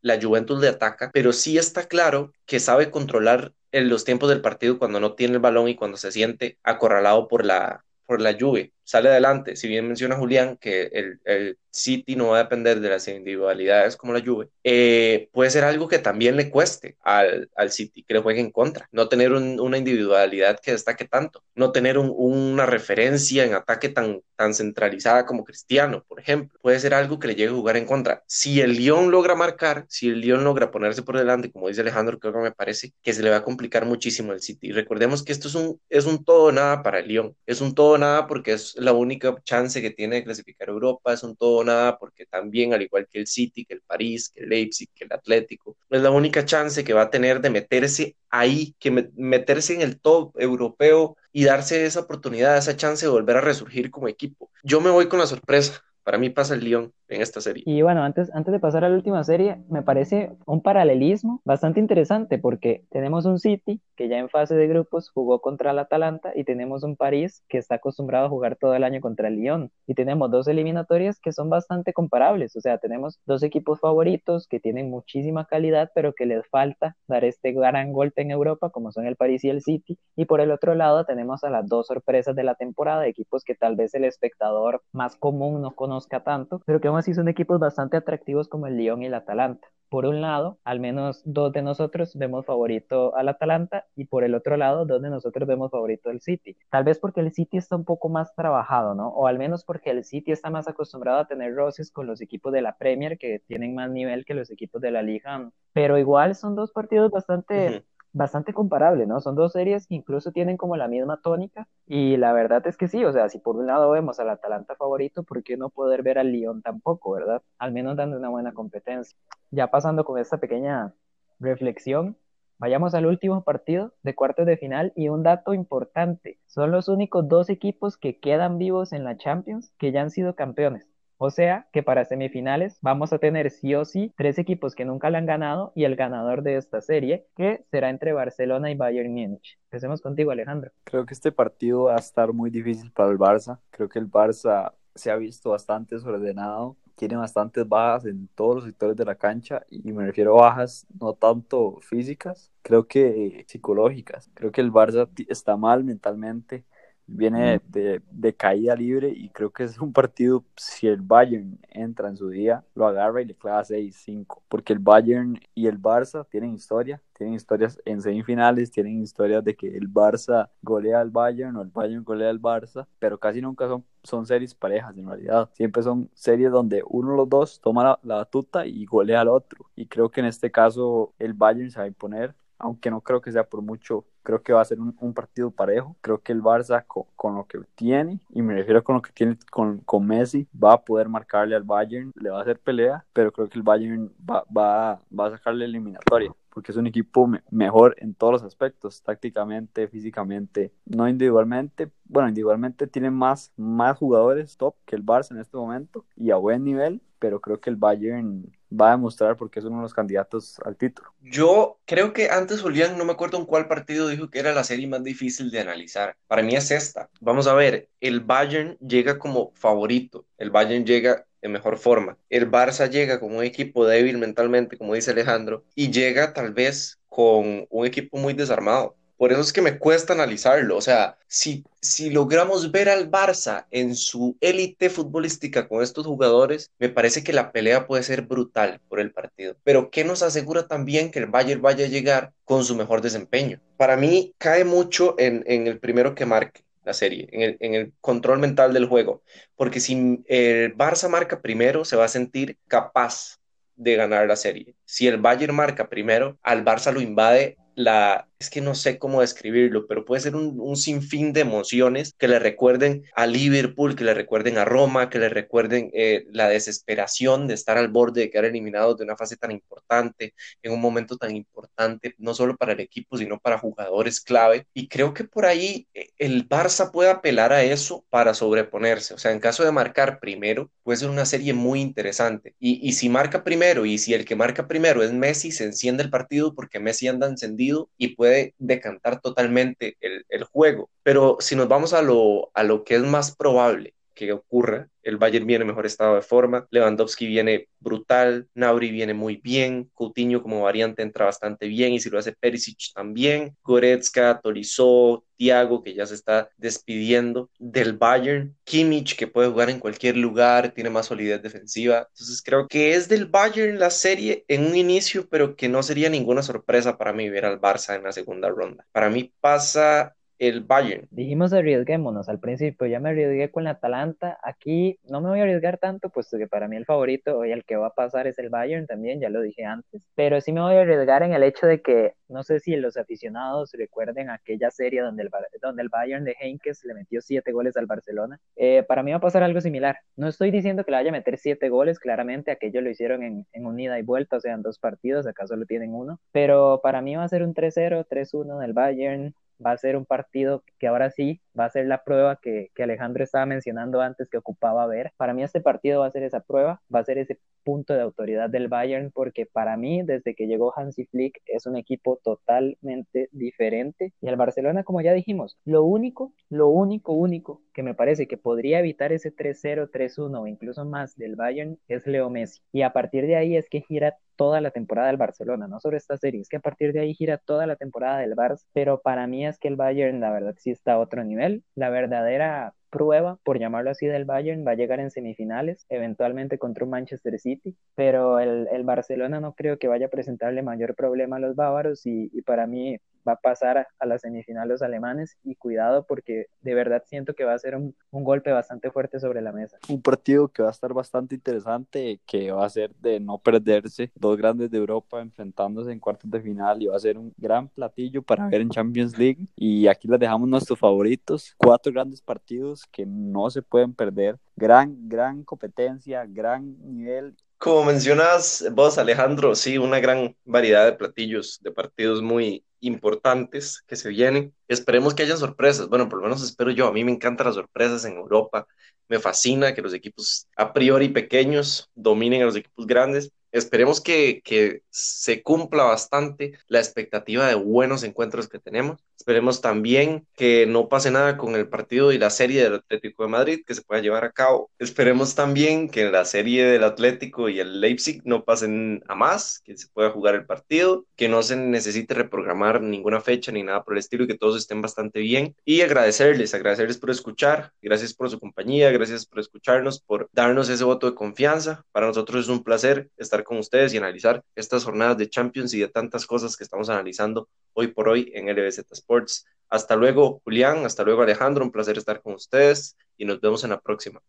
la Juventus le ataca, pero sí está claro que sabe controlar en los tiempos del partido cuando no tiene el balón y cuando se siente acorralado por la, por la Juve. Sale adelante, si bien menciona Julián que el, el City no va a depender de las individualidades como la Juve, eh, puede ser algo que también le cueste al, al City, que le juegue en contra, no tener una individualidad que destaque tanto, no tener una referencia en ataque tan, tan centralizada como Cristiano, por ejemplo, puede ser algo que le llegue a jugar en contra. Si el Lyon logra marcar, si el Lyon logra ponerse por delante, como dice Alejandro, creo que me parece que se le va a complicar muchísimo al City. Recordemos que esto es un, es un todo nada para el Lyon, es un todo nada porque es la única chance que tiene de clasificar Europa, es un todo nada porque también, al igual que el City, que el París, que el Leipzig, que el Atlético, es la única chance que va a tener de meterse ahí, que meterse en el top europeo y darse esa oportunidad, esa chance de volver a resurgir como equipo. Yo me voy con la sorpresa. Para mí pasa el Lyon en esta serie. Y bueno, antes, antes de pasar a la última serie, me parece un paralelismo bastante interesante porque tenemos un City que ya en fase de grupos jugó contra el Atalanta y tenemos un París que está acostumbrado a jugar todo el año contra el Lyon. Y tenemos dos eliminatorias que son bastante comparables, o sea, tenemos dos equipos favoritos que tienen muchísima calidad, pero que les falta dar este gran golpe en Europa, como son el París y el City. Y por el otro lado tenemos a las dos sorpresas de la temporada, equipos que tal vez el espectador más común no conozca tanto, pero que así son equipos bastante atractivos como el Lyon y el Atalanta. Por un lado, al menos dos de nosotros vemos favorito al Atalanta y por el otro lado, dos de nosotros vemos favorito al City. Tal vez porque el City está un poco más trabajado, ¿no? O al menos porque el City está más acostumbrado a tener roces con los equipos de la Premier que tienen más nivel que los equipos de la Liga. Pero igual son dos partidos bastante bastante comparable, ¿no? Son dos series que incluso tienen como la misma tónica y la verdad es que sí, o sea, si por un lado vemos al Atalanta favorito, ¿por qué no poder ver al Lyon tampoco, verdad? Al menos dando una buena competencia. Ya pasando con esta pequeña reflexión, vayamos al último partido de cuartos de final y un dato importante, son los únicos dos equipos que quedan vivos en la Champions que ya han sido campeones. O sea que para semifinales vamos a tener sí o sí tres equipos que nunca la han ganado y el ganador de esta serie, que será entre Barcelona y Bayern Múnich. Empecemos contigo, Alejandro. Creo que este partido va a estar muy difícil para el Barça. Creo que el Barça se ha visto bastante desordenado tiene bastantes bajas en todos los sectores de la cancha y me refiero a bajas no tanto físicas, creo que psicológicas. Creo que el Barça está mal mentalmente, viene de, de, caída libre y creo que es un partido, si el Bayern entra en su día, lo agarra y le clava 6-5, porque el Bayern y el Barça tienen historia, tienen historias en semifinales, tienen historias de que el Barça golea al Bayern o el Bayern golea al Barça, pero casi nunca son, son series parejas en realidad, siempre son series donde uno de los dos toma la, la batuta y golea al otro, y creo que en este caso el Bayern se va a imponer, aunque no creo que sea por mucho creo que va a ser un, partido parejo. Creo que el Barça con, lo que tiene, y me refiero con lo que tiene con, Messi, va a poder marcarle al Bayern, le va a hacer pelea, pero creo que el Bayern va, va, va a sacarle eliminatoria porque es un equipo mejor en todos los aspectos, tácticamente, físicamente, no individualmente. Bueno, individualmente tiene más, más jugadores top que el Barça en este momento y a buen nivel, pero creo que el Bayern va a demostrar porque es uno de los candidatos al título. Yo creo que antes Julián, no me acuerdo en cuál partido dijo que era la serie más difícil de analizar. Para mí es esta. Vamos a ver, el Bayern llega como favorito, el Bayern llega de mejor forma. El Barça llega como un equipo débil mentalmente, como dice Alejandro, y llega tal vez con un equipo muy desarmado. Por eso es que me cuesta analizarlo. O sea, si, si logramos ver al Barça en su élite futbolística con estos jugadores, me parece que la pelea puede ser brutal por el partido. Pero ¿qué nos asegura también que el Bayern vaya a llegar con su mejor desempeño? Para mí cae mucho en, en el primero que marque la serie, en el, en el, control mental del juego. Porque si el Barça marca primero, se va a sentir capaz de ganar la serie. Si el Bayern marca primero, al Barça lo invade la, es que no sé cómo describirlo, pero puede ser un, sinfín de emociones que le recuerden a Liverpool, que le recuerden a Roma, que le recuerden eh, la desesperación de estar al borde de quedar eliminados de una fase tan importante, en un momento tan importante, no solo para el equipo, sino para jugadores clave. Y creo que por ahí eh, el Barça puede apelar a eso para sobreponerse. O sea, en caso de marcar primero, puede ser una serie muy interesante. Y, y si marca primero y si el que marca primero es Messi, se enciende el partido porque Messi anda encendido y puede decantar totalmente el, juego. Pero si nos vamos a lo, a lo que es más probable, que ocurra. El Bayern viene en mejor estado de forma, Lewandowski viene brutal, Nauri viene muy bien, Coutinho como variante entra bastante bien y si lo hace Perisic también, Goretzka, Tolisso, Thiago que ya se está despidiendo del Bayern, Kimmich que puede jugar en cualquier lugar, tiene más solidez defensiva. Entonces creo que es del Bayern la serie en un inicio, pero que no sería ninguna sorpresa para mí ver al Barça en la segunda ronda. Para mí pasa el Bayern. Dijimos arriesguémonos al principio, ya me arriesgué con la Atalanta, aquí no me voy a arriesgar tanto, puesto que para mí el favorito y el que va a pasar es el Bayern también, ya lo dije antes, pero sí me voy a arriesgar en el hecho de que no sé si los aficionados recuerden aquella serie donde el, donde el Bayern de Heinkes le metió siete goles al Barcelona, eh, para mí va a pasar algo similar, no estoy diciendo que le vaya a meter siete goles, claramente aquello lo hicieron en, en unida y vuelta, o sea, en dos partidos, acaso lo tienen uno, pero para mí va a ser un 3-0, 3-1 del Bayern, va a ser un partido que ahora sí va a ser la prueba que, Alejandro estaba mencionando antes que ocupaba ver. Para mí este partido va a ser esa prueba, va a ser ese punto de autoridad del Bayern porque para mí desde que llegó Hansi Flick es un equipo totalmente diferente. Y el Barcelona como ya dijimos, lo único, lo único, único que me parece que podría evitar ese 3-0, 3-1 o incluso más del Bayern es Leo Messi. Y a partir de ahí es que gira toda la temporada del Barcelona, no sobre esta serie, es que a partir de ahí gira toda la temporada del Barça, pero para mí es que el Bayern la verdad sí está a otro nivel, la verdadera prueba, por llamarlo así, del Bayern va a llegar en semifinales, eventualmente contra un Manchester City, pero el, el Barcelona no creo que vaya a presentarle mayor problema a los bávaros y, y para mí va a pasar a, a, la semifinal los alemanes y cuidado porque de verdad siento que va a ser un, un, golpe bastante fuerte sobre la mesa. Un partido que va a estar bastante interesante, que va a ser de no perderse, dos grandes de Europa enfrentándose en cuartos de final y va a ser un gran platillo para ver en Champions League. Y aquí les dejamos nuestros favoritos, cuatro grandes partidos que no se pueden perder, gran, gran competencia, gran nivel como mencionas vos, Alejandro, sí, una gran variedad de platillos, de partidos muy importantes que se vienen. Esperemos que hayan sorpresas. Bueno, por lo menos espero yo. A mí me encantan las sorpresas en Europa. Me fascina que los equipos a priori pequeños dominen a los equipos grandes. Esperemos que, que se cumpla bastante la expectativa de buenos encuentros que tenemos. Esperemos también que no pase nada con el partido y la serie del Atlético de Madrid que se pueda llevar a cabo. Esperemos también que en la serie del Atlético y el Leipzig no pasen a más, que se pueda jugar el partido, que no se necesite reprogramar ninguna fecha ni nada por el estilo y que todos estén bastante bien. Y agradecerles, agradecerles por escuchar, gracias por su compañía, gracias por escucharnos, por darnos ese voto de confianza. Para nosotros es un placer con ustedes y analizar estas jornadas de Champions y de tantas cosas que estamos analizando hoy por hoy en LBZ Sports. Hasta luego, Julián, hasta luego, Alejandro, un placer estar con ustedes y nos vemos en la próxima.